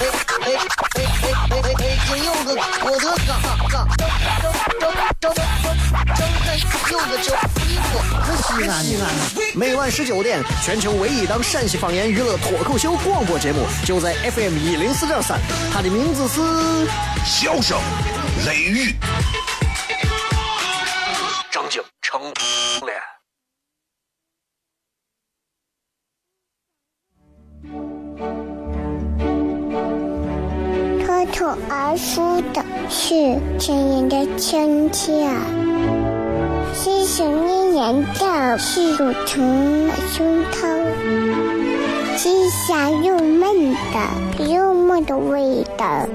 哎哎哎！北京有个我的，个叫衣服，可西安的。每晚十九点，全球唯一档陕西方言娱乐脱口秀广播节目，就在 FM 一零四点三，它的名字是《笑声雷雨》，是亲人的亲切，是想念人的是乳疼的胸膛，是香又闷的幽默的味道，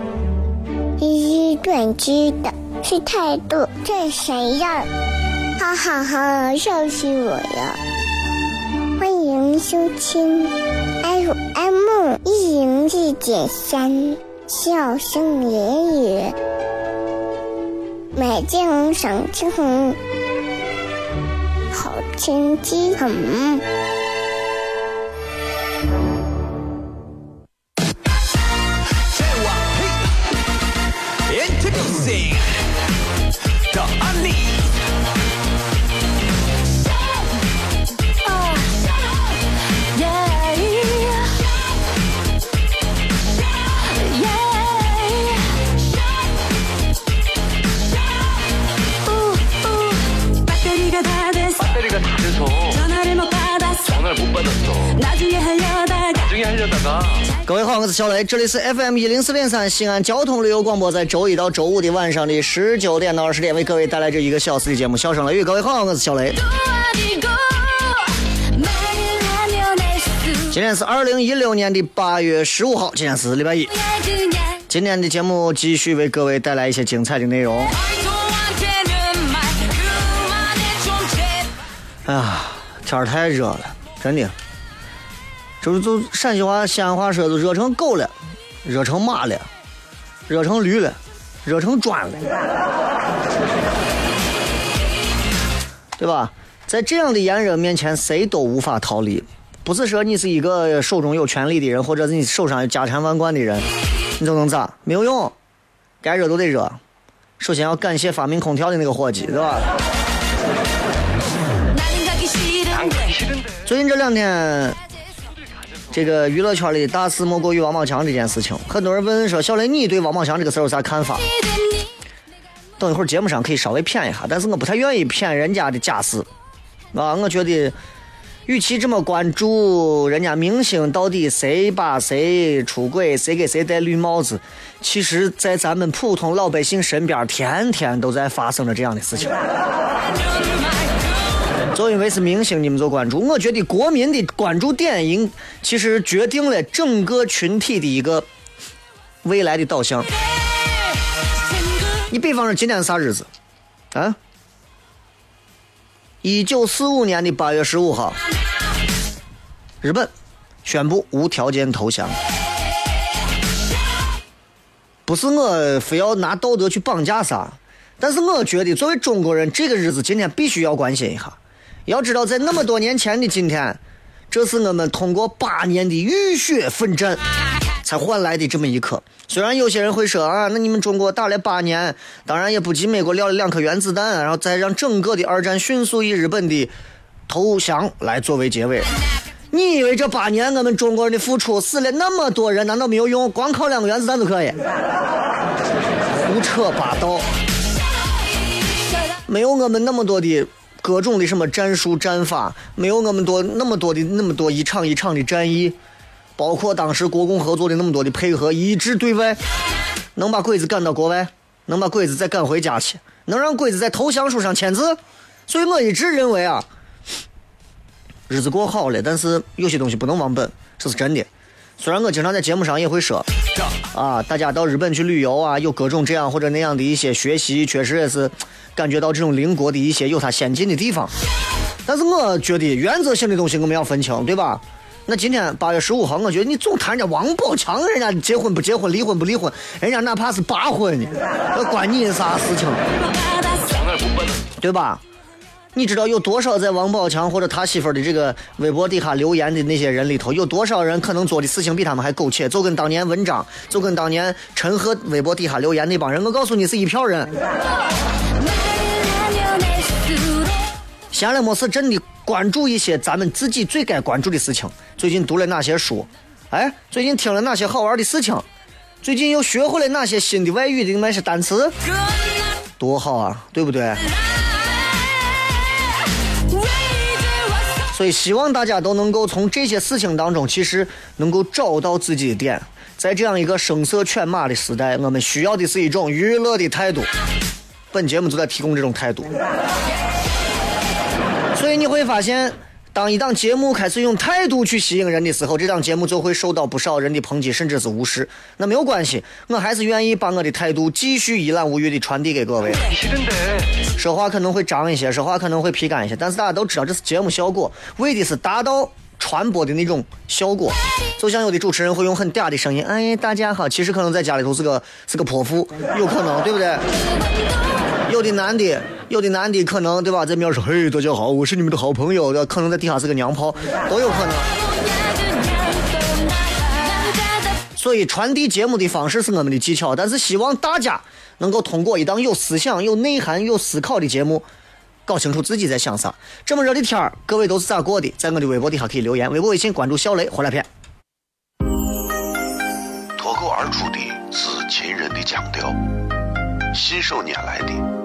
是短知的是态度这谁呀？哈哈哈，笑死我了！欢迎收听 FM 一零四点三。笑声言语，买金红赏晴好天气很。各位好，我是小雷，这里是 FM 一零四点三西安交通旅游广播，在周一到周五的晚上的十九点到二十点，为各位带来这一个小时的节目《笑声雷雨》。各位好，我是小雷。今天是二零一六年的八月十五号，今天是礼拜一。今天的节目继续为各位带来一些精彩的内容。哎呀，天儿太热了，真的。就是就陕西话、西安话说，就热成狗了，热成马了，热成驴了，热成砖了，对吧？在这样的炎热面前，谁都无法逃离。不是说你是一个手中有权力的人，或者是你手上有家产万贯的人，你就能咋？没有用，该热都得热。首先要感谢发明空调的那个伙计，对吧？最近这两天。这个娱乐圈里的大事莫过于王宝强这件事情。很多人问说：“小雷，你对王宝强这个事儿有啥看法？”等一会儿节目上可以稍微谝一下，但是我不太愿意谝人家的家事啊。我觉得，与其这么关注人家明星到底谁把谁出轨，谁给谁戴绿帽子，其实，在咱们普通老百姓身边，天天都在发生着这样的事情。就因为是明星，你们就关注。我觉得国民的关注点，应其实决定了整个群体的一个未来的导向。你比方说今天是啥日子？啊？一九四五年的八月十五号，日本宣布无条件投降。不是我非要拿道德去绑架啥，但是我觉得作为中国人，这个日子今天必须要关心一下。要知道，在那么多年前的今天，这是我们通过八年的浴血奋战才换来的这么一刻。虽然有些人会说啊，那你们中国打了八年，当然也不及美国撂了两颗原子弹，然后再让整个的二战迅速以日本的投降来作为结尾。你以为这八年我们中国人的付出死了那么多人，难道没有用？光靠两个原子弹就可以？胡扯八道！没有我们那么多的。各种的什么战术战法，没有我们多那么多的那么多一场一场的战役，包括当时国共合作的那么多的配合，一致对外，能把鬼子赶到国外，能把鬼子再赶回家去，能让鬼子在投降书上签字。所以我一直认为啊，日子过好了，但是有些东西不能忘本，这是真的。虽然我经常在节目上也会说，啊，大家到日本去旅游啊，有各种这样或者那样的一些学习，确实也是。感觉到这种邻国的一些有它先进的地方，但是我觉得原则性的东西我们要分清，对吧？那今天八月十五号，我觉得你总谈人家王宝强，人家结婚不结婚，离婚不离婚，人家哪怕是八婚呢，那关你啥事情？对吧？你知道有多少在王宝强或者他媳妇的这个微博底下留言的那些人里头，有多少人可能做的事情比他们还苟且？就跟当年文章，就跟当年陈赫微博底下留言那帮人，我告诉你是一票人。闲了没事，真的关注一些咱们自己最该关注的事情。最近读了哪些书？哎，最近听了哪些好玩的事情？最近又学会了哪些新的外语的那些单词？多好啊，对不对？所以希望大家都能够从这些事情当中，其实能够找到自己的点。在这样一个声色犬马的时代，我们需要的是一种娱乐的态度。本节目就在提供这种态度。所以你会发现，当一档节目开始用态度去吸引人的时候，这档节目就会受到不少人的抨击，甚至是无视。那没有关系，我还是愿意把我的态度继续一览无余的传递给各位。说话可能会脏一些，说话可能会皮干一些，但是大家都知道这是节目效果，为的是达到传播的那种效果。就像有的主持人会用很嗲的声音，哎，大家好，其实可能在家里头是个是个泼妇，有可能，对不对？有的男的，有的男的可能对吧，在面说，嘿，大家好，我是你们的好朋友，可能在底下是个娘炮，都有可能。所以传递节目的方式是我们的技巧，但是希望大家能够通过一档有思想、有内涵、有思考的节目，搞清楚自己在想啥。这么热的天儿，各位都是咋过的？在我的微博底下可以留言，微博、微信关注小雷，回来片。脱口而出的是秦人的腔调，信手拈来的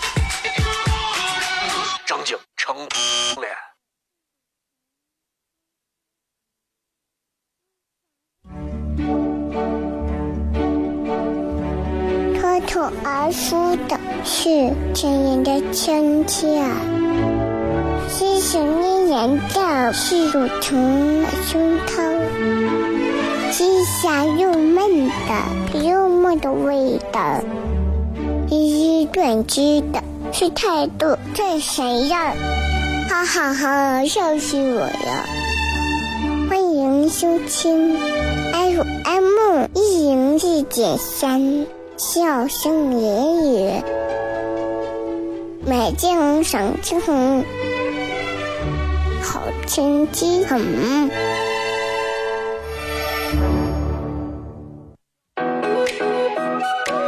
是亲人的亲切，是想念人的是乳疼的胸膛，是香又闷的幽默的味道，一语断句的是态度最闪耀，哈哈哈，笑死我了！欢迎收听 FM 一零四点三。笑声言语，美景赏晴，好天气很。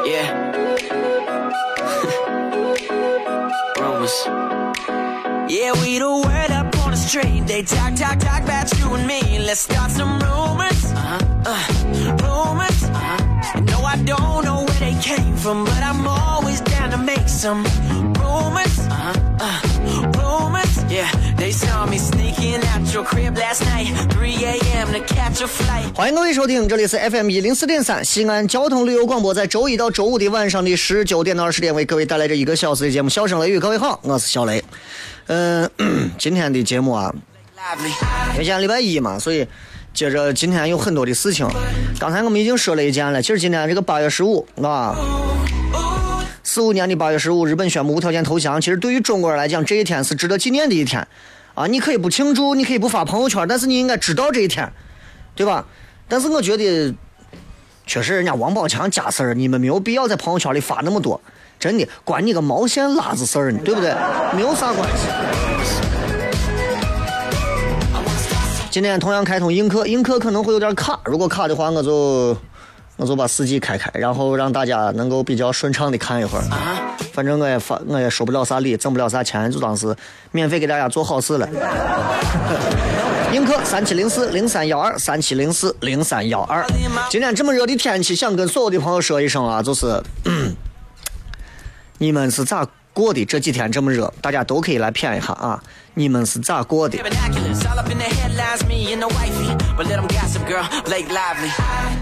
Yeah. Rumors. Yeah, we the word up on the street. They talk, talk, talk about you and me. Let's start some rumors. Uh-huh. Uh, rumors. Uh-huh. No, I don't know where they came from, but I'm always down to make some 欢迎各位收听，这里是 FM 一零四点三西安交通旅游广播，在周一到周五的晚上的十九点到二十点，为各位带来这一个小时的节目《笑声雷雨》。各位好，我是小雷。嗯、今天的节目啊，因为今天礼拜一嘛，所以接着今天有很多的事情。刚才我们已经说了一件了，其实今天这个八月十五，啊，四五年的八月十五，日本宣布无条件投降。其实对于中国人来讲，这一天是值得纪念的一天啊！你可以不庆祝，你可以不发朋友圈，但是你应该知道这一天，对吧？但是我觉得，确实人家王宝强家事儿，你们没有必要在朋友圈里发那么多，真的关你个毛线拉子事儿呢，对不对？没有啥关系。今天同样开通映客，映客可能会有点卡，如果卡的话，我就我就把四 G 开开，然后让大家能够比较顺畅的看一会儿。反正我也发，我也收不了啥礼，挣不了啥钱，就当是免费给大家做好事了。映客三七零四零三幺二三七零四零三幺二。今天这么热的天气，想跟所有的朋友说一声啊，就是。你们是咋过的？这几天这么热，大家都可以来谝一下啊！你们是咋过的.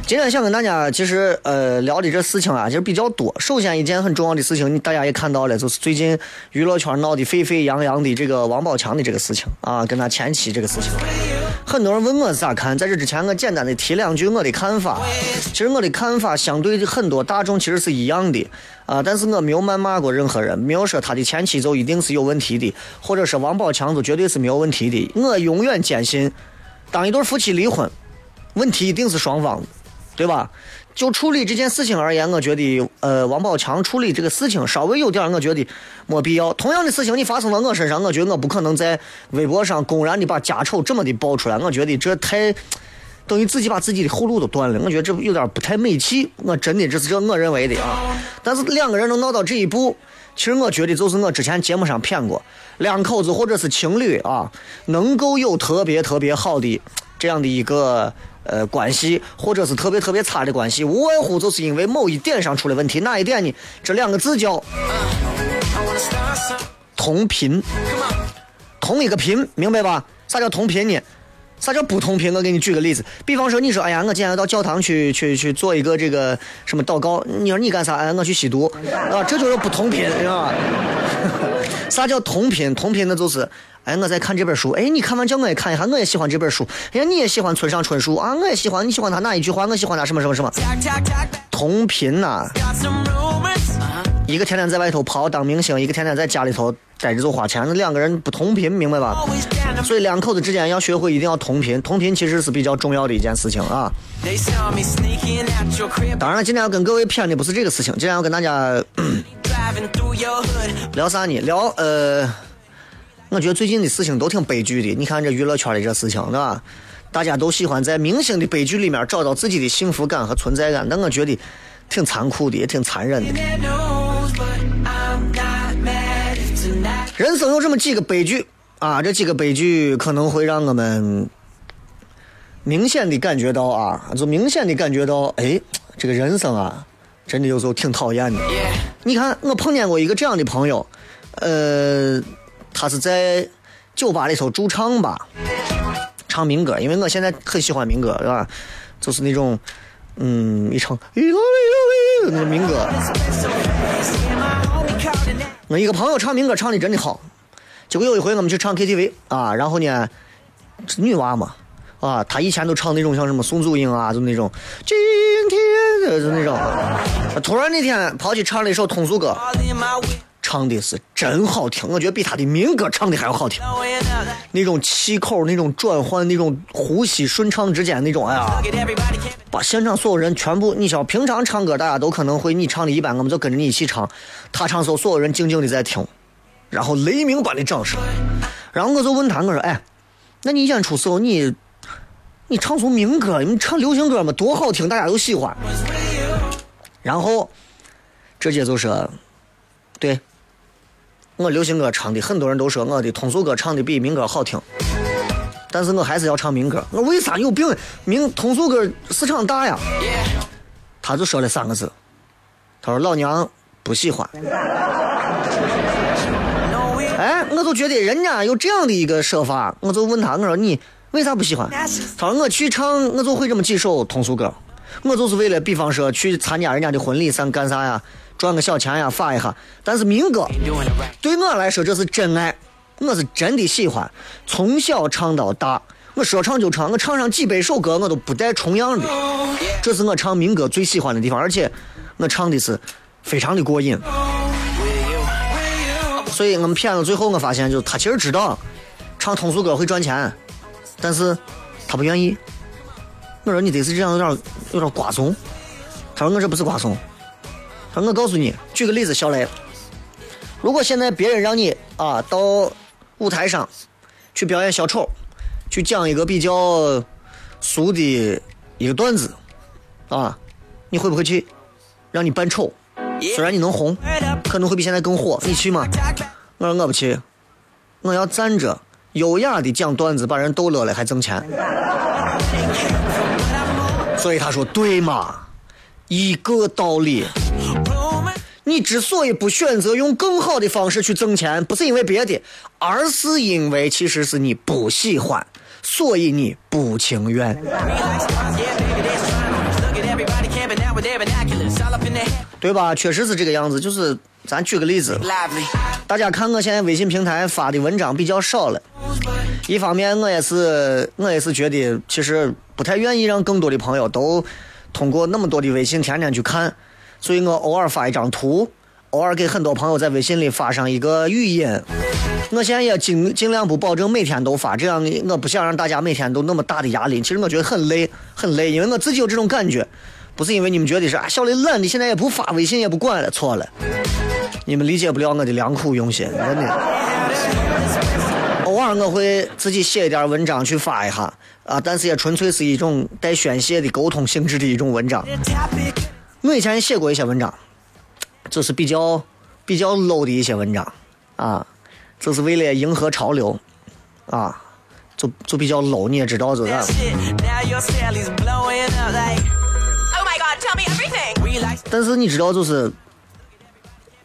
今天想跟大家其实呃聊的这事情啊，其实比较多。首先一件很重要的事情，你大家也看到了，就是最近娱乐圈闹得沸沸扬扬的这个王宝强的这个事情啊，跟他前妻这个事情。很多人问我咋看，在这之前我简单的提两句我的看法。其实我的看法相对很多大众其实是一样的啊，但是我没有谩骂过任何人，没有说他的前妻就一定是有问题的，或者说王宝强就绝对是没有问题的。我永远坚信，当一对夫妻离婚，问题一定是双方，对吧？就处理这件事情而言，我觉得，呃，王宝强处理这个事情稍微有点，我觉得没必要。同样的事情你发生到我身上，我觉得我不可能在微博上公然的把家丑这么的爆出来，我觉得这太等于自己把自己的后路都断了，我觉得这有点不太美气。我真的这是这我认为的啊。但是两个人能闹到这一步，其实我觉得就是我之前节目上谝过，两口子或者是情侣啊，能够有特别特别好的这样的一个。呃，关系或者是特别特别差的关系，无外乎就是因为某一点上出了问题。哪一点呢？这两个字叫同频，同一个频，明白吧？啥叫同频呢？啥叫不同频？我给你举个例子，比方说，你说，哎呀，我今天要到教堂去去去做一个这个什么祷告，你说你干啥？哎，我去吸毒，啊，这就是不同频，知道吧？啥叫同频？同频的就是，哎，我在看这本书，哎，你看完叫我也看一下，我也喜欢这本书，哎，你也喜欢村上春树啊，我也喜欢，你喜欢他哪一句话？我喜欢他什么什么什么，同频呐、一个天天在外头跑当明星，一个天天在家里头待着就花钱，那两个人不同频，明白吧？所以两口子之间要学会一定要同频，同频其实是比较重要的一件事情啊。当然了，今天要跟各位谝的不是这个事情，今天要跟大家 聊啥呢？聊呃，我觉得最近的事情都挺悲剧的。你看这娱乐圈的这事情，对吧？大家都喜欢在明星的悲剧里面找到自己的幸福感和存在感，但我觉得挺残酷的，也挺残忍的。人生有这么几个悲剧啊，这几个悲剧可能会让我们明显的感觉到啊，就明显的感觉到，哎，这个人生啊，真的有时候挺讨厌的。你看，我碰见过一个这样的朋友，呃，他是在酒吧里头驻唱吧，唱民歌，因为我现在很喜欢民歌，是吧？就是那种，嗯，一唱一个一个那种民歌。我一个朋友唱民歌唱的真的好，结果有一回我们去唱 KTV 啊，然后呢，女娃嘛，啊，她以前都唱那种像什么宋祖英啊，就那种今天的就那种，突然那天跑去唱了一首通俗歌，唱的是真好听，我觉得比他的民歌唱的还要好听。那种气口、那种转换、那种呼吸顺畅之间那种，哎呀，把现场所有人全部，你想平常唱歌大家都可能会你唱的一般，我们就跟着你一起唱。他唱的时候，所有人静静的在听，然后雷鸣般的掌声。然后我就问他，我说，哎，那你演出时候你你唱出民歌，你唱流行歌嘛，多好听，大家都喜欢。然后这姐就说，对。我流行歌唱的，很多人都说我的通俗歌唱的比民歌好听，但是我还是要唱民歌。我为啥有病？民通俗歌市场大呀。他就说了三个字，他说老娘不喜欢。哎，我就觉得人家有这样的一个说法，我就问他，我说你为啥不喜欢？他说我去唱，我就会这么几首通俗歌，我就是为了比方说去参加人家的婚礼，上干啥呀，赚个小钱呀，发一下。但是民歌对我来说这是真爱，我是真的喜欢，从小唱到大。我说唱就唱，我唱上几百首歌我都不带重样的，这是我唱民歌最喜欢的地方，而且我唱的是非常的过瘾。所以我们骗子最后，我发现就是他其实知道唱通俗歌会赚钱，但是他不愿意。我说你得是这样有点有点瓜怂。他说我这不是瓜怂。我告诉你，举个例子，小雷，如果现在别人让你啊到舞台上去表演小丑，去讲一个比较俗的一个段子，啊，你会不会去？让你扮丑，虽然你能红，可能会比现在更火，你去吗？我说我不去，我要站着优雅的讲段子，把人逗乐了还挣钱。所以他说对嘛，一个道理。你之所以不选择用更好的方式去挣钱，不是因为别的，而是因为其实是你不喜欢，所以你不情愿。对吧？确实是这个样子。就是咱举个例子，大家看我现在微信平台发的文章比较少了。一方面，我也是我也是觉得，其实不太愿意让更多的朋友都通过那么多的微信天天去看，所以我偶尔发一张图，偶尔给很多朋友在微信里发上一个语音。我现在也尽尽量不保证每天都发，这样我不想让大家每天都那么大的压力。其实我觉得很累，很累，因为我自己有这种感觉，不是因为你们觉得是啊，小雷懒，你现在也不发微信也不管了，错了，你们理解不了我的良苦用心，真的。偶尔我会自己写一点文章去发一下啊，但是也纯粹是一种带宣泄的沟通性质的一种文章。我以前写过一些文章，就是比较比较 low 的一些文章啊，就是为了迎合潮流啊，就就比较 low，你也知道这个。Shit. Now your Sally's blowing up like. Oh my god, tell me everything. 但是你知道，就是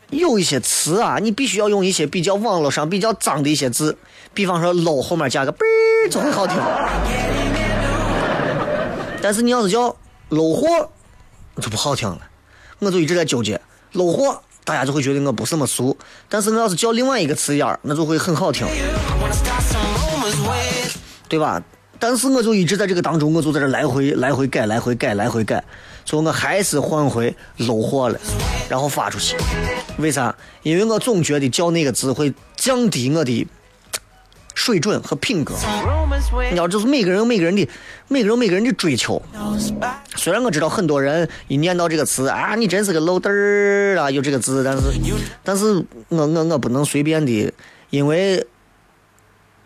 有一些词啊，你必须要用一些比较网络上比较脏的一些字，比方说 low 后面加个啵儿就很好听。但是你要是叫 low 货，我就不好听了。我就一直在纠结 low 货，大家就会觉得我不是那么俗。但是我要是叫另外一个词眼儿，那就会很好听，对吧？但是我就一直在这个当中，我就在这来回来回改，来回改，来回改，最后我还是换回 low 货了，然后发出去。为啥？因为我总觉得叫那个字会降低我的水准和品格。你道，就是每个人有每个人的每个人有每个人的追求。虽然我知道很多人一念到这个词啊，你真是个 low 嘚儿啊，有这个字，但是，但是我我我不能随便的，因为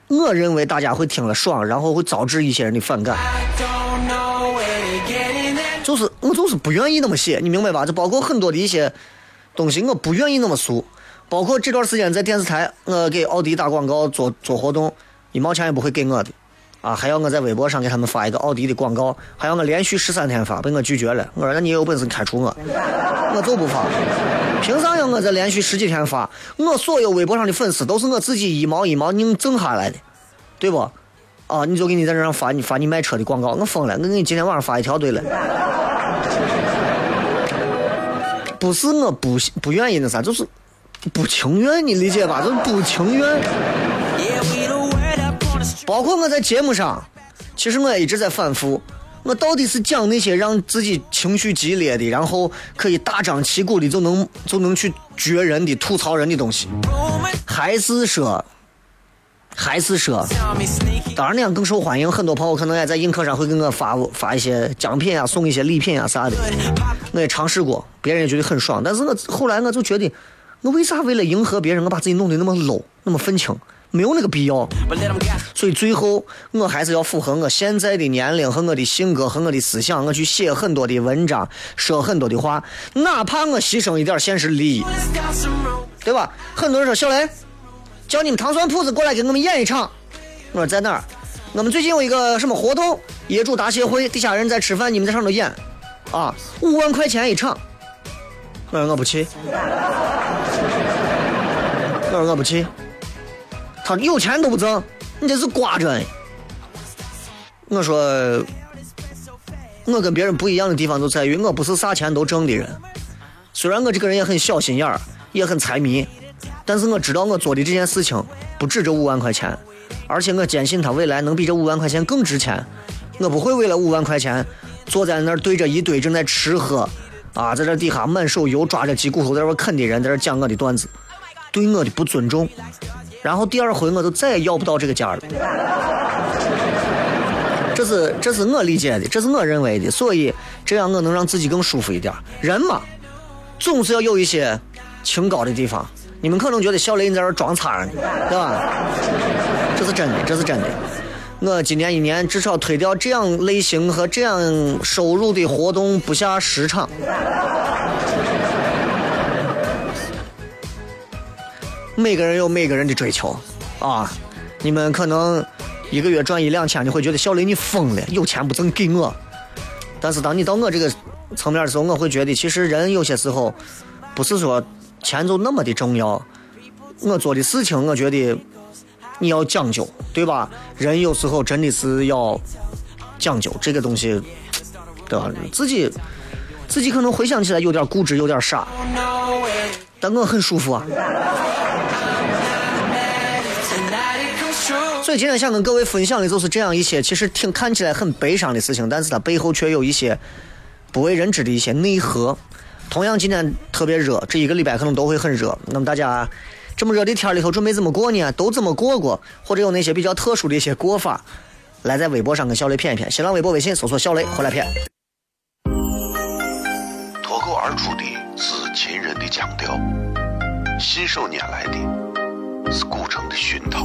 我认为大家会听了爽，然后会招致一些人的反感。就是我就是不愿意那么写，你明白吧？就包括很多的一些东西，我不愿意那么俗。包括这段时间在电视台，我给奥迪打广告做做活动，一毛钱也不会给我的，啊，还要我在微博上给他们发一个奥迪的广告，还要我连续十三天发，被我拒绝了。我说那你有本事开除我，我就不发。凭啥要我再连续十几天发？我所有微博上的粉丝都是我自己一毛一毛硬挣下来的，对不？啊，你就给你在这上发你发你卖车的广告，我疯了！我给你今天晚上发一条对了。不是我不不愿意那啥，就是不情愿，你理解吧？就是不情愿。包括我在节目上，其实我也一直在反复，我到底是讲那些让自己情绪激烈的，然后可以大张旗鼓的就能就能去撅人的、吐槽人的东西，还是说，还是说.当然那样更受欢迎，很多朋友可能也在映客上会给我发发一些奖品啊，送一些礼品啊啥的。我也尝试过，别人也觉得很爽，但是我后来我就觉得，我为啥为了迎合别人，我把自己弄得那么 low，那么愤青，没有那个必要。所以最后我还是要符合我现在的年龄和我的性格和我的思想，我去写很多的文章，说很多的话，哪怕我牺牲一点现实利益，对吧？很多人说小雷，叫你们糖蒜铺子过来给我们演一场。我说在哪儿？我们最近有一个什么活动，业主大协会，底下人在吃饭，你们在上头演，啊，五万块钱一场。我说我不去，我说我不去。他有钱都不挣，你这是瓜着呢。我说，我跟别人不一样的地方就在于我不是啥钱都挣的人。虽然我这个人也很小心眼儿，也很财迷，但是我知道我做的这件事情不止这五万块钱，而且我坚信它未来能比这五万块钱更值钱。我不会为了五万块钱坐在那儿对着一堆正在吃喝，啊，在这底下满手油抓着鸡骨头在那啃的人在这讲我的段子，对我的不尊重。然后第二回我就再也要不到这个家了。这是这是我理解的，这是我认为的，所以这样我能让自己更舒服一点。人嘛，总是要有一些清高的地方。你们可能觉得小雷你在这装叉呢，对吧？这是真的，这是真的。我今年一年至少推掉这样类型和这样收入的活动不下十场。每个人有每个人的追求啊！你们可能一个月赚一两千，你会觉得小雷你疯了，有钱不挣给我。但是当你到我这个层面的时候，我会觉得其实人有些时候不是说钱就那么的重要。我做的事情，我觉得你要讲究，对吧？人有时候真的是要讲究这个东西，对吧？自己自己可能回想起来有点固执，有点傻，但我很舒服啊。所以今天想跟各位分享的就是这样一些，其实挺看起来很悲伤的事情，但是它背后却有一些不为人知的一些内核。同样，今天特别热，这一个礼拜可能都会很热。那么大家这么热的天里头准备怎么过呢？都怎么过过？或者有那些比较特殊的一些过法？来在微博上跟小雷谝一谝，新浪微博、微信搜索“小雷”回来谝。脱口而出的是秦人的腔调，信手拈来的是古城的熏陶，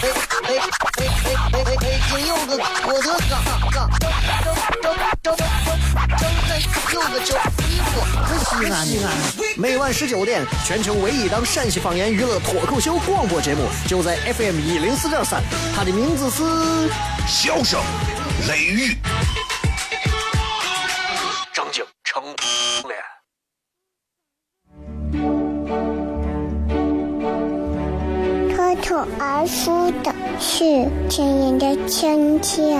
哎哎哎哎！北京有个郭德纲，纲张张张张有个叫李波，西安西安。每晚十九点，全球唯一档陕西方言娱乐脱口秀广播节目，就在 FM 一零四点三，它的名字是笑声雷雨，张景成口而出的是亲人的亲切，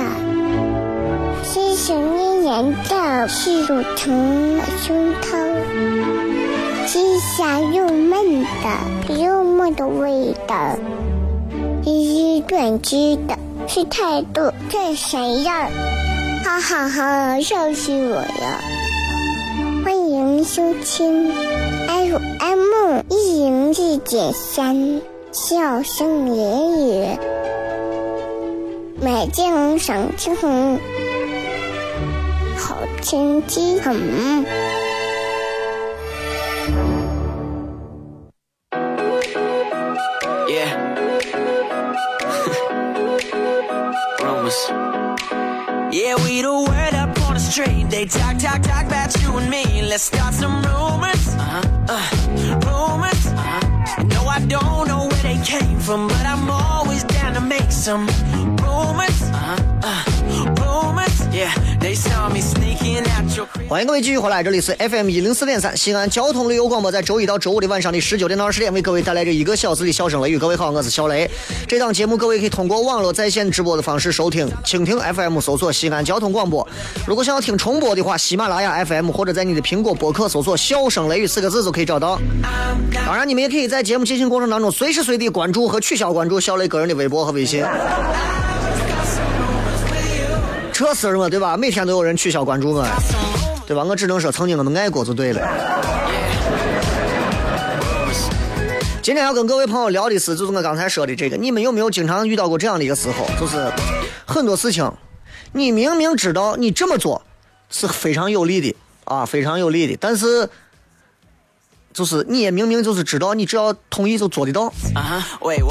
是想念人的是乳疼的胸膛，是香又闷的幽默的味道，是短知的，是态度这谁样？哈哈哈，笑死我了！欢迎收听 FM 一零四点三。笑声言语，美景赏晴，好天气很。Yeah. Rumors. Yeah, we the word up on the street. They talk, talk, talk about you and me. Let's start some rumors. 欢迎各位继续回来，这里是 FM 一零四点三西安交通旅游广播，在周一到周五的晚上的十九点到二十点，为各位带来这一个小时的笑声雷雨。各位好，我是小雷。这档节目各位可以通过网络在线直播的方式收听，蜻蜓 FM 搜索西安交通广播。如果想要听重播的话，喜马拉雅 FM 或者在你的苹果播客搜索“笑声雷雨”四个字就可以找到。当然，你们也可以在节目进行过程当中随时随地关注和取消关注小雷个人的微博和微信。这事儿嘛，对吧？每天都有人取消关注我，对吧？我只能说曾经我们爱过就对了。今天要跟各位朋友聊的是，就是我刚才说的这个，你们有没有经常遇到过这样的一个时候，就是很多事情，你明明知道你这么做是非常有利的啊，非常有利的，但是就是你也明明就是知道，你只要同意就做得到，Uh-huh.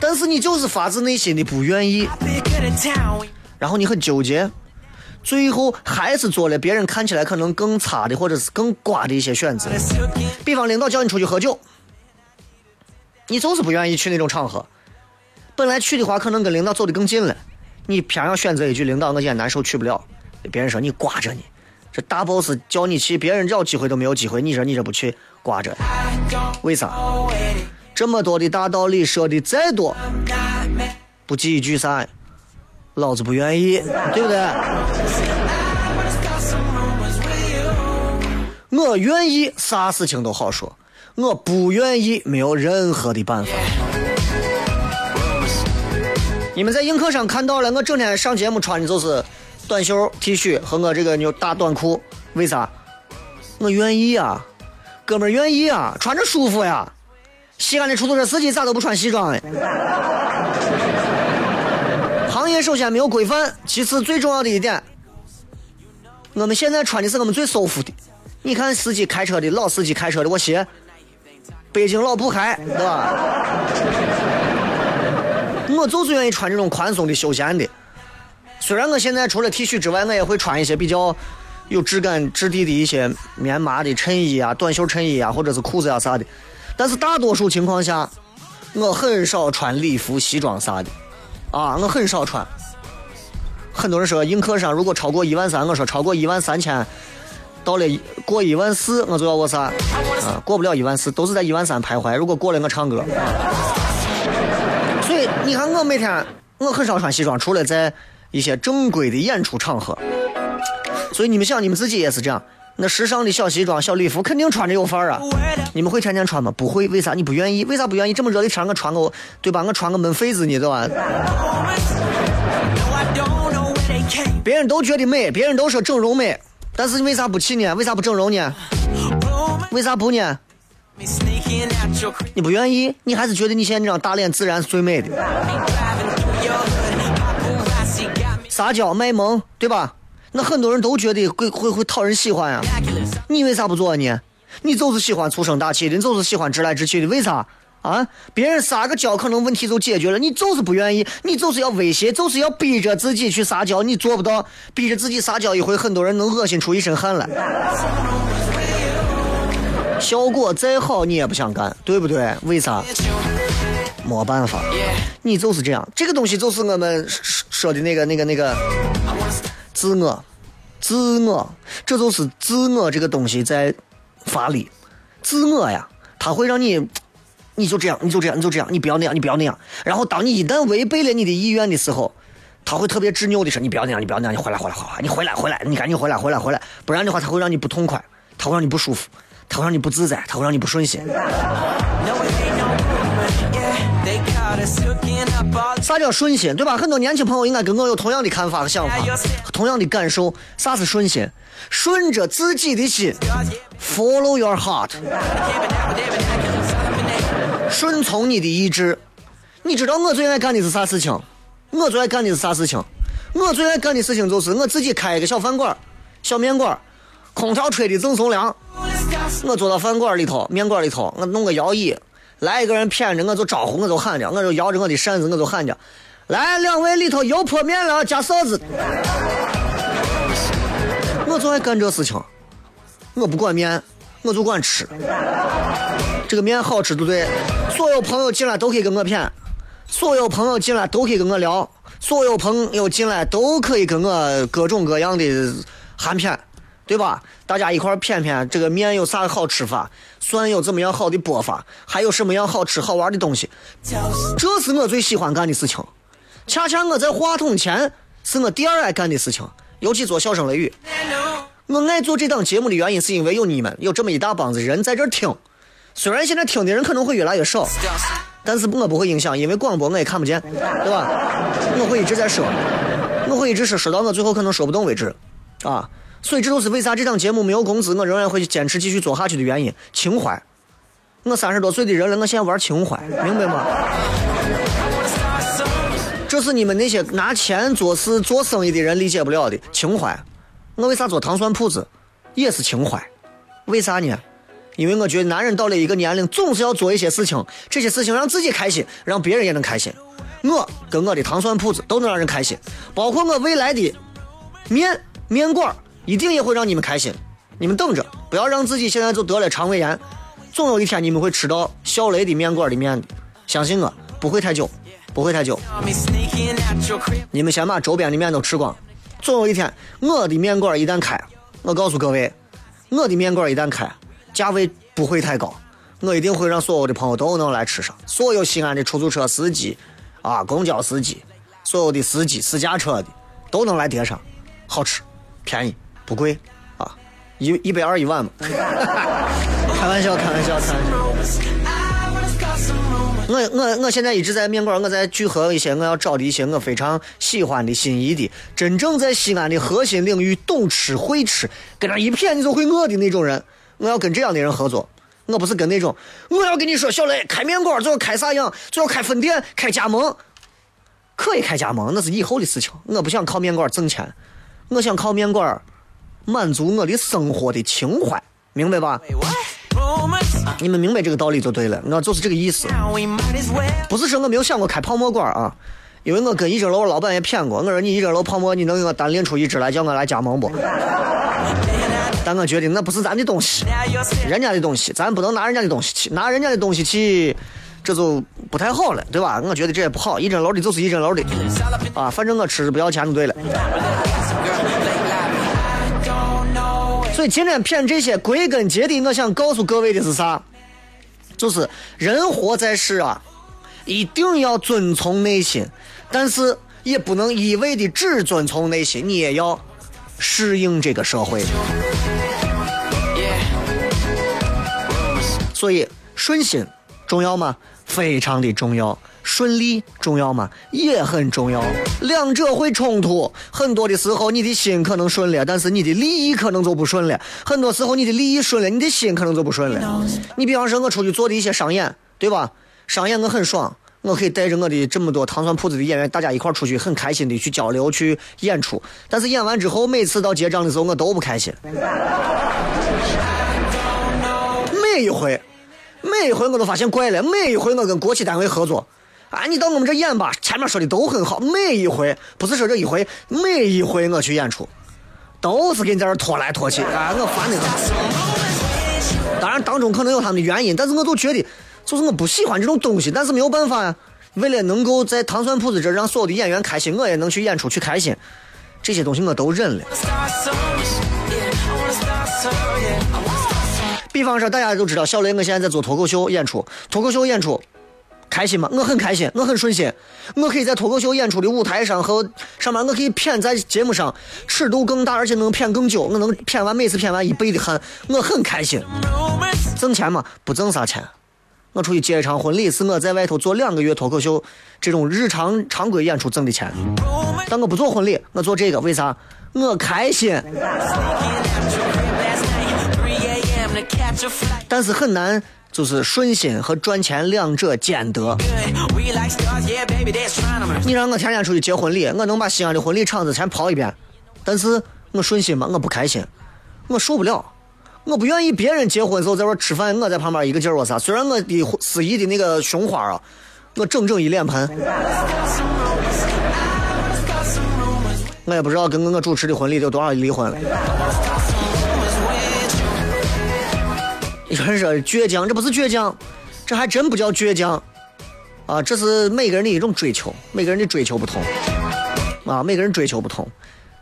但是你就是发自内心的不愿意.然后你很纠结，最后还是做了别人看起来可能更差的或者是更瓜的一些选择。比方领导叫你出去喝酒，你就是不愿意去那种场合。本来去的话，可能跟领导走得更近了，你偏要选择一句“领导，我今天难受，去不了”。别人说你挂着呢，这大 boss 叫你去，别人要机会都没有机会，你说你这不去挂着，为啥？这么多的大道理说的再多，不记一句啥？老子不愿意，对不对？我愿意，啥事情都好说；我不愿意，没有任何的办法。你们在映客上看到了，我整天上节目穿的就是短袖 T 恤和我这个牛大短裤，为啥？我愿意啊，哥们儿愿意啊，穿着舒服呀。西安的出租车司机咋都不穿西装哎？行业首先没有规范，其次最重要的一点，我们现在穿的是我们最舒服的。你看司机开车的老司机开车的，我鞋，北京老不开，对吧？我就是愿意穿这种宽松的、休闲的。虽然我现在除了 T 恤之外，我也会穿一些比较有质感质地的一些棉麻的衬衣啊、短袖衬衣啊，或者是裤子啊啥的。但是大多数情况下，我很少穿礼服、西装啥的，啊，我很少穿。很多人说映客上如果超过一万三，我说超过一万三千，到了过一万四，我就要我啥？啊，过不了一万四，都是在一万三徘徊。如果过了，我唱歌。所以你看，我每天我很少穿西装，除了在一些正规的演出场合。所以你们想，你们自己也是这样。那时尚的小西装、小礼服，肯定穿着有范儿啊。你们会天天穿吗？不会。为啥？你不愿意？为啥不愿意？这么热的天，我穿个，对吧？我穿个闷痱子呢，对吧？别人都觉得美，别人都说整容美，但是你为啥不去呢？为啥不整容呢？为啥不呢？你不愿意？你还是觉得你现在这张大脸自然是最美的？撒娇卖萌，对吧？那很多人都觉得会会会讨人喜欢呀。你为啥不做呢？你就是喜欢粗声大气的，你就是喜欢直来直去的，为啥？啊！别人撒个娇，可能问题就解决了。你就是不愿意，你就是要威胁，就是要逼着自己去撒娇。你做不到，逼着自己撒娇一回，很多人能恶心出一身汗来。效果再好，你也不想干，对不对？为啥？没办法，你就是这样。这个东西就是我们说的那个、那个、那个自我，自我，这就是自我这个东西在发力。自我呀，它会让你。你就这样，你就这样，你就这样，你不要那样，你不要那样。然后当你一旦违背了你的意愿的时候，他会特别执拗的说：“你不要那样，你不要那样，你回来，回来，回来，你回来，回来，你赶紧回来，回来，回来，不然的话，他会让你不痛快，他会让你不舒服，他会让你不自在，他会让你不顺心。”啥叫顺心？对吧？很多年轻朋友应该跟我有同样的看法和想法，同样的感受。啥是顺心？顺着自己的心，Follow your heart。顺从你的意志，你知道我最爱干的是啥事情？我最爱干的是啥事情？我最爱干的事情就是我自己开一个小饭馆、小面馆，空调吹的正松凉。我坐到饭馆里头、面馆里头，我弄个摇椅，来一个人谝着，我就招呼，我就喊着，我就摇着我的扇子，我就喊着，来两位里头油泼面了，加臊子。我就爱干这事情，我不管面，我就管吃。这个面好吃，对不对？所有朋友进来都可以跟我谝，所有朋友进来都可以跟我聊，所有朋友进来都可以跟我各种各样的寒谝，对吧？大家一块儿谝谝这个面有啥好吃法，蒜有怎么样好的剥法，还有什么样好吃好玩的东西，这是我最喜欢干的事情。恰恰我在话筒前是我第二爱干的事情，尤其做笑声雷雨。我爱做这档节目的原因是因为有你们，有这么一大帮子人在这听。虽然现在听的人可能会越来越少，但是我不会影响，因为广播我也看不见，对吧？我会一直在说，我会一直说，说到我最后可能说不动为止，啊！所以这都是为啥这档节目没有工资，我仍然会坚持继续做下去的原因。情怀，我三十多岁的人了，我现在玩情怀，明白吗？这是你们那些拿钱做事、做生意的人理解不了的情怀。我为啥做糖蒜铺子，也是情怀，为啥呢？因为我觉得男人到了一个年龄，总是要做一些事情，这些事情让自己开心，让别人也能开心。我跟我的糖蒜铺子都能让人开心，包括我未来的面面馆，一定也会让你们开心。你们等着，不要让自己现在就得了肠胃炎，总有一天你们会吃到小雷的面馆的面的，相信我，不会太久，不会太久。你们先把周边的面都吃光，总有一天我的面馆一旦开，我告诉各位，我的面馆一旦开。价位不会太高，我一定会让所有的朋友都能来吃上。所有西安的出租车司机，啊，公交司机，所有的司机、私家车的都能来叠上，好吃，便宜，不贵，啊，一一百二一碗嘛。开玩笑，开玩笑，开玩笑。我我我现在一直在面馆，我在聚合一些我要找的一些我非常喜欢的心仪的，真正在西安的核心领域懂吃会吃，跟那一谝你就会饿的那种人。我要跟这样的人合作，我不是跟那种我要跟你说，小雷开面馆就要开啥样，就要开分店、开加盟，可以开加盟，那是以后的事情。我不想靠面馆挣钱，我想靠面馆满足我的生活的情怀，明白吧？你们明白这个道理就对了，我就是这个意思。不是说我没有想过开泡沫馆啊，因为我跟一整楼老板也骗过，我说你一整楼泡沫你能给我单拎出一支来叫我来加盟不？但我觉得那不是咱的东西，人家的东西，咱不能拿人家的东西去，拿人家的东西去，这就不太好了，对吧？我觉得这也不好，一整楼的就是一整楼的，啊，反正我吃不要钱就对了。所以今天骗这些，归根结底，我想告诉各位的是啥？就是人活在世啊，一定要遵从内心，但是也不能一味的只遵从内心，你也要适应这个社会。所以顺心重要吗？非常的重要。顺利重要吗？也很重要。两者会冲突，很多的时候你的心可能顺了，但是你的利益可能就不顺了。很多时候你的利益顺了，你的心可能就不顺了。你比方说，我出去做的一些商演，对吧？商演我很爽，我可以带着我的这么多糖蒜铺子的演员，大家一块出去，很开心的去交流、去演出。但是演完之后，每次到结账的时候，我都不开心。每一回，每一回我都发现怪了。每一回我跟国企单位合作，啊，你到我们这演吧，前面说的都很好。每一回不是说这一回，每一回我去演出，都是给你在这拖来拖去，啊，我烦的很。当然当中可能有他们的原因，但是我都觉得，就是我不喜欢这种东西，但是没有办法呀。为了能够在糖蒜铺子这让所有的演员开心，我也能去演出去开心，这些东西我都忍了。比方说，大家都知道小雷，我现在在做脱口秀演出，脱口秀演出开心吗？我很开心，我很顺心，我可以在脱口秀演出的舞台上和上面，我可以谝在节目上，尺度更大，而且能谝更久，我能谝完每次谝完一倍的汗，我很开心。挣钱吗？不挣啥钱。我出去接一场婚礼，是我在外头做两个月脱口秀这种日常常规演出挣的钱。但我不做婚礼，我做这个，为啥？我开心。但是很难，就是顺心和赚钱两者兼得。你让我天天出去接婚礼，我能把西安的婚礼场子全跑一遍，但是我顺心吗？我不开心，我受不了。我不愿意别人结婚时候在这吃饭，我在旁边一个劲儿我啥。虽然我的司仪的那个胸花啊，我整整一脸盆。我也不知道跟我主持的婚礼有多少离婚了。有人说倔强，这不是倔强，这还真不叫倔强，啊，这是每个人的一种追求，每个人的追求不同，啊，每个人追求不同，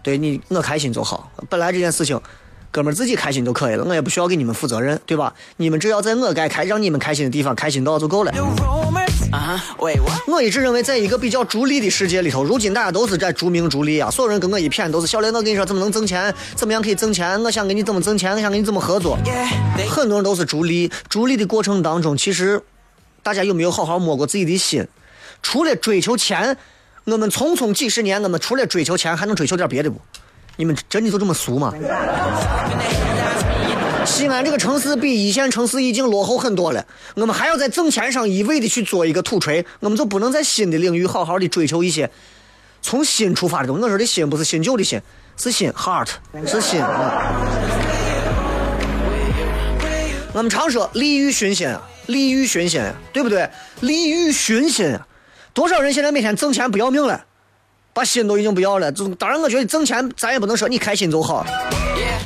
对你我开心就好。本来这件事情，哥们自己开心就可以了，我也不需要给你们负责任，对吧？你们只要在我该开让你们开心的地方开心到就够了。我一直认为，在一个比较逐利的世界里头，如今大家都是在逐名逐利啊，所有人跟我一谝都是小雷，我跟你说怎么能挣钱，怎么样可以挣钱，我想跟你怎么挣钱，我想跟你怎么合作。很多人都是逐利，逐利的过程当中，其实大家有没有好好摸过自己的心？除了追求钱，我们匆匆几十年，我们除了追求钱，还能追求点别的不？你们真的就这么俗吗？西安这个城市比一线城市已经落后很多了，我们还要在挣钱上一味的去做一个土锤，我们就不能在新的领域好好的追求一些从心出发的东西。我说的心不是新旧的心，是心 heart 是心。我们常说利欲熏心，利欲熏心，对不对？利欲熏心，多少人现在每天挣钱不要命了，把心都已经不要了。就当然，我觉得挣钱咱也不能说你开心就好。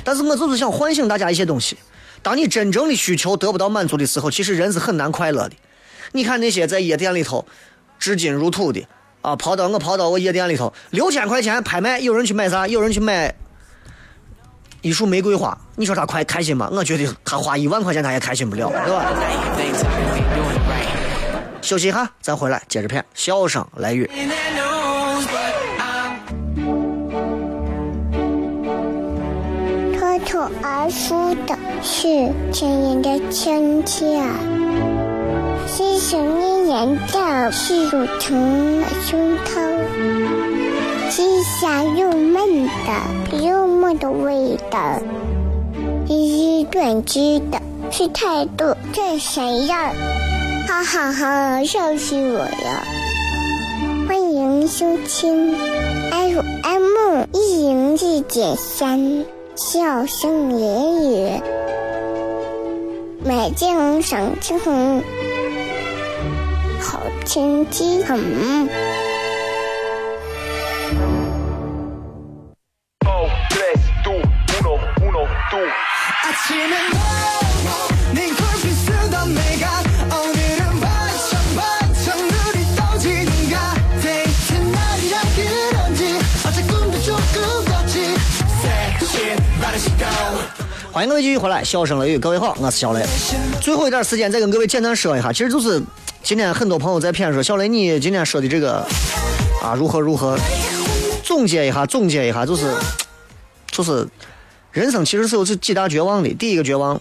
但是我就是想唤醒大家一些东西。当你真正的需求得不到满足的时候，其实人是很难快乐的。你看那些在夜店里头织金如土的啊，跑到我跑到我夜店里头，六千块钱拍卖，有人去买啥？有人去买一束玫瑰花。你说他快开心吗？我觉得他花一万块钱他也开心不了，对吧？休息一下，咱回来接着片，笑声来雨。而出的是亲人的亲切，是想念人的是乳疼的胸膛，是香又闷的又默的味道，是短知的是态度这谁呀？哈哈哈，笑死我了！欢迎收听 FM 一零四点三。笑声言语，美景赏晴，好天气很。欢迎各位继续回来，笑声雷雨，各位好，我是小雷。最后一段时间，再跟各位简单说一下，其实就是今天很多朋友在骗说小雷，你今天说的这个啊如何如何？总结一下，总结一下，就是就是人生其实是有这几大绝望的。第一个绝望，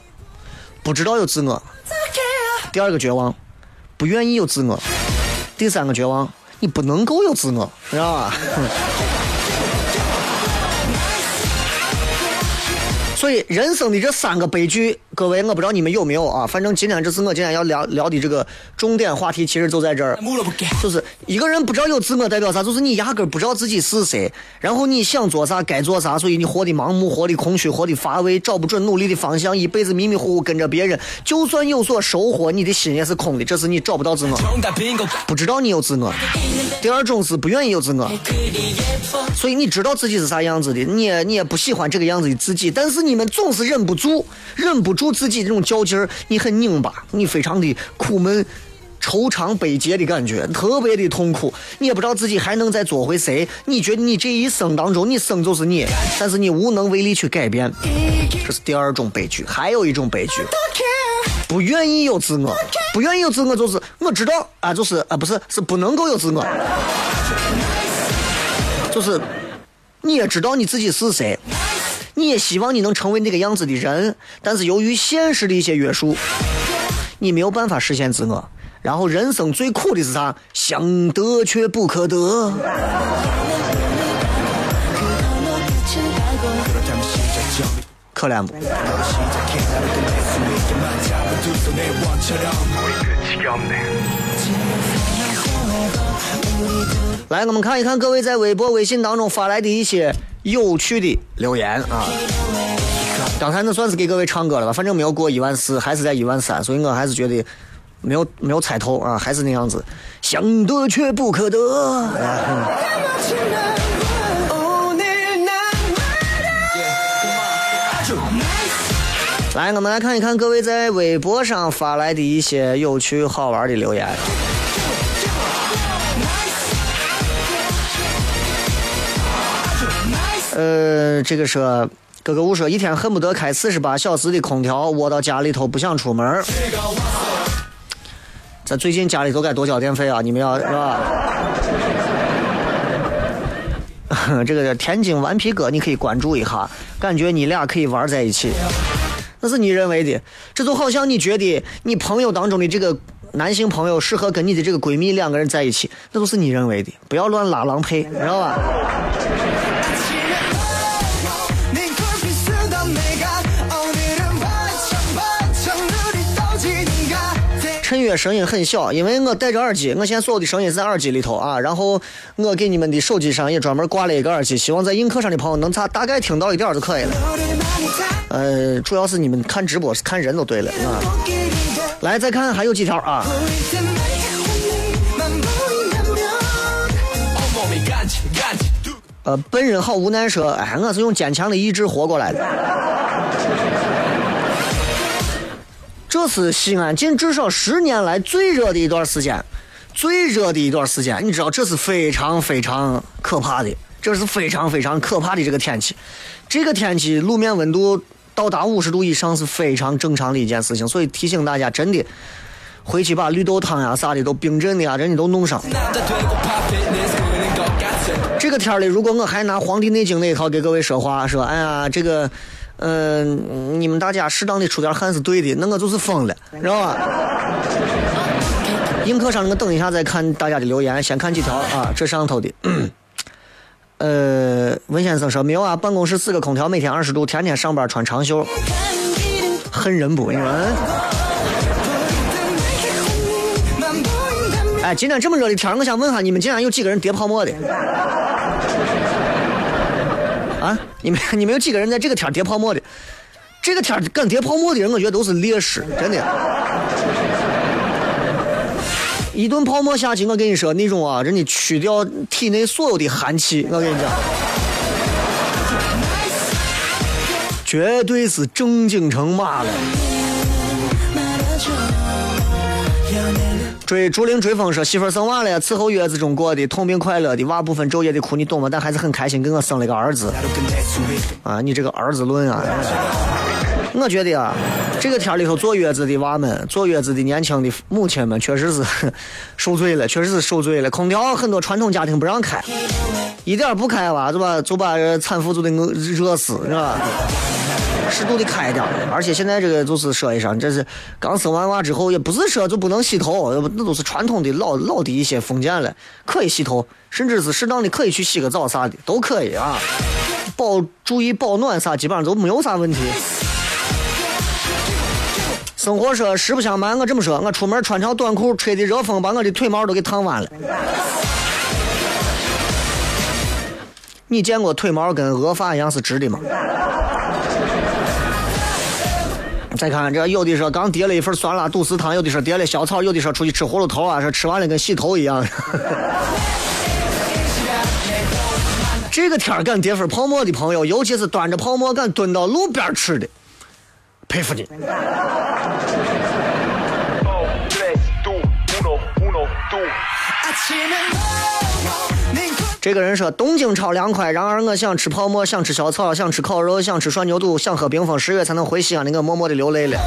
不知道有自我；第二个绝望，不愿意有自我；第三个绝望，你不能够有自我，知道吧？所以人生的这三个悲剧，各位我不知道你们有没有啊？反正今天这是我今天要聊聊的这个重点话题，其实就在这儿，就是一个人不知道有自我代表啥，就是你压根不知道自己是谁，然后你想做啥该做啥，所以你活的盲目，活的空虚，活的乏味，找不准努力的方向，一辈子迷迷糊糊跟着别人，就算有所收获，你的心也是空的，这是你找不到自我，不知道你有自我。第二种是不愿意有自我，所以你知道自己是啥样子的，你也你也不喜欢这个样子的自己，但是你们总是忍不住，忍不住自己这种较劲儿，你很拧巴，你非常的苦闷、惆怅、悲结的感觉，特别的痛苦，你也不知道自己还能再做回谁，你觉得你这一生当中，你生就是你，但是你无能为力去改变，这是第二种悲剧。还有一种悲剧。不愿意有自我，不愿意有自我，就是我知道啊，就是啊，不是是不能够有自我，就是你也知道你自己是谁，你也希望你能成为那个样子的人，但是由于现实的一些约束，你没有办法实现自我。然后人生最苦的是啥？想得却不可得。可怜不？来，我们看一看各位在微博、微信当中发来的一些有趣的留言啊。刚才那算是给各位唱歌了吧？反正没有过一万四，还是在一万三，所以我还是觉得没有没有猜透啊，还是那样子，想得却不可得。来，我们来看一看各位在微博上发来的一些有趣好玩的留言。呃，这个说，哥哥我说一天恨不得开四十八小时的空调，窝到家里头不想出门。咱最近家里头该多交电费啊！你们要是吧？这个天津顽皮哥，你可以关注一下，感觉你俩可以玩在一起。那是你认为的，这就好像你觉得你朋友当中的这个男性朋友适合跟你的这个闺蜜两个人在一起，那都是你认为的，不要乱拉郎配，知道吧？趁月声音很小，因为我戴着耳机，我现在所有的声音在耳机里头啊。然后我给你们的手机上也专门挂了一个耳机，希望在映客上的朋友能大大概听到一点就可以了。呃，主要是你们看直播是看人都对了啊。来，再看还有几条啊。呃，本人好无奈说，哎，我是用坚强的意志活过来的。这是西安近至少十年来最热的一段时间，最热的一段时间，你知道这是非常非常可怕的，这是非常非常可怕的这个天气，这个天气路面温度到达五十度以上是非常正常的一件事情，所以提醒大家，真的回去把绿豆汤呀啥的都冰镇的呀，人家都弄上。这个天里，如果我还拿《黄帝内经》那一套给各位说话，说哎呀这个。嗯，你们大家适当的出点汗是对的，那我就是疯了，知道吧？映客上我等一下再看大家的留言，先看几条啊，这上头的。呃，文先生说没有啊，办公室四个空调，每天二十度，天天上班穿长袖，恨人不？你说？哎，今天这么热的天，我想问下你们，竟然有几个人叠泡沫的？啊！你们你们有几个人在这个天叠泡沫的？这个天敢叠泡沫的人，我觉得都是烈士，真的。一顿泡沫下去，我跟你说，那种啊，真的去掉体内所有的寒气。我跟你讲，绝对是正经成马了。追竹林追风说媳妇儿生娃了，伺候月子中过的，痛并快乐的，娃不分昼夜的哭，你懂吗？但还是很开心，给我生了个儿子。啊，你这个儿子论啊！我觉得啊，这个天里头坐月子的娃们，坐月子的年轻的母亲们，确实是 受罪了，确实是受罪了。空调很多传统家庭不让开，一点不开吧，就把就把产妇就得饿热死，是吧？适度的开一点，而且现在这个就是说一声，这是刚生完娃之后，也不是说就不能洗头，那都是传统的老老的一些封建了，可以洗头，甚至是适当的可以去洗个澡啥的都可以啊，保注意保暖啥，基本上都没有啥问题。生活说实不相瞒，我这么说，我出门穿条短裤，吹的热风把我的腿毛都给烫弯了。你见过腿毛跟鹅发一样是直的吗？再看这，有的说刚叠了一份酸辣肚丝汤，有的说叠了小草，有的说出去吃葫芦头啊，说吃完了跟洗头一样。这个天敢叠份泡馍的朋友，尤其是端着泡馍敢蹲到路边吃的，佩服你。这个人说东京超凉快，然而我想吃泡馍，想吃小炒，想吃烤肉，想吃涮牛肚，想喝冰峰。十月才能回西安的我默默的流泪了。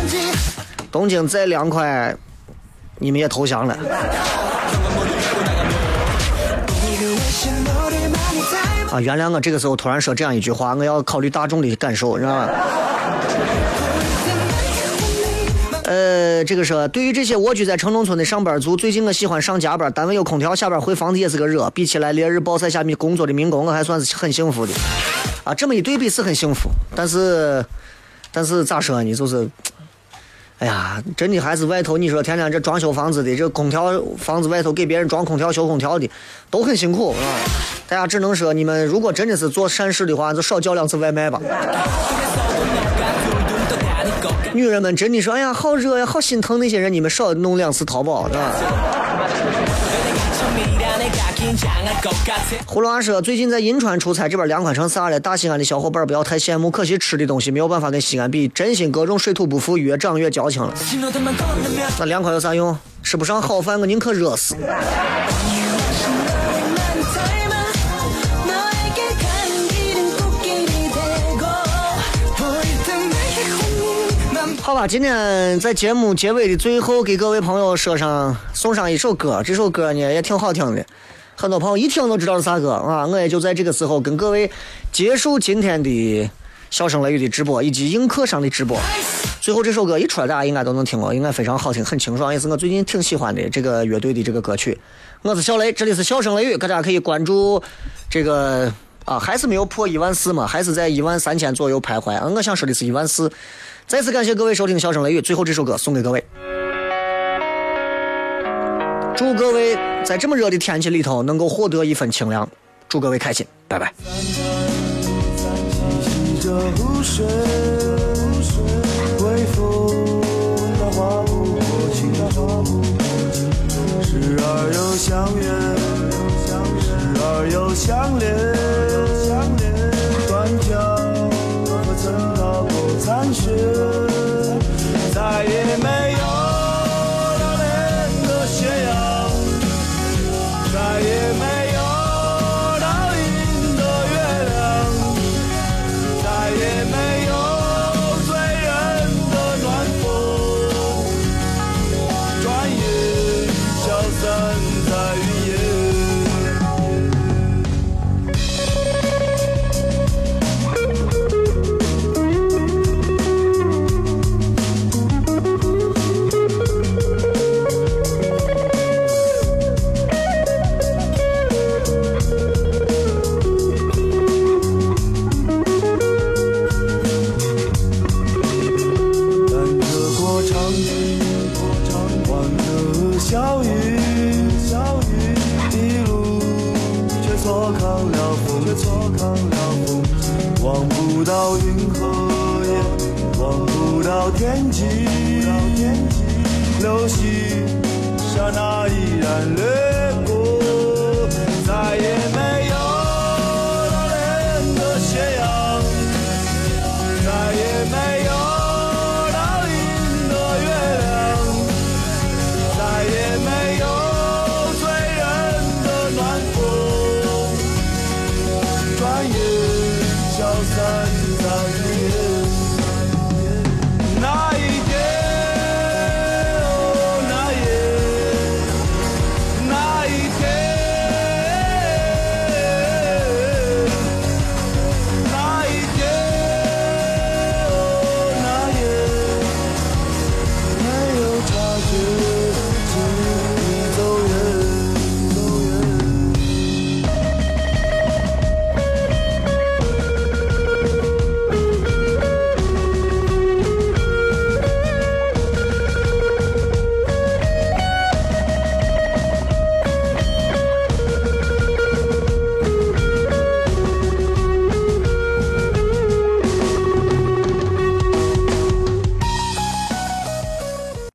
东京再凉快，你们也投降了。啊，原谅我这个时候突然说这样一句话，我要考虑大众的感受，知道吧？呃，这个说，对于这些蜗居在城中村的上班族，最近我喜欢上加班，单位有空调，下班回房子也是个热。比起来烈日暴晒下面工作的民工，我还算是很幸福的。啊，这么一对比是很幸福，但是，但是咋说呢？就是，哎呀，真的还是外头，你说天天这装修房子的，这空调房子外头给别人装空调、修空调的，都很辛苦啊。大家只能说，你们如果真的是做善事的话，就少叫两次外卖吧。女人们真的说：“哎呀，好热呀，好心疼那些人，你们少弄两次淘宝，是吧？” 胡乱说：“最近在银川出差，这边凉快成啥了？大西安的小伙伴不要太羡慕，可惜吃的东西没有办法跟西安比，真心各种水土不服，越长越矫情了。那凉快有啥用？吃不上好饭，我宁可热死。”好吧，今天在节目结尾的最后，给各位朋友说上送上一首歌。这首歌呢也挺好听的，很多朋友一听都知道是啥歌啊。我也就在这个时候跟各位结束今天的笑声雷雨的直播以及映客上的直播。最后这首歌一出来，大家应该都能听过，应该非常好听，很清爽，也是我最近挺喜欢的这个乐队的这个歌曲。我是小雷，这里是笑声雷雨，大家可以关注这个啊，还是没有破一万四嘛，还是在一万三千左右徘徊。嗯，我想说的是一万四。再次感谢各位收听《笑声雷雨》，最后这首歌送给各位，祝各位在这么热的天气里头能够获得一份清凉，祝各位开心，拜拜。时而又相约，时而而又相连。坐看了风，望不到云和烟，望不到天际，流星刹那依然掠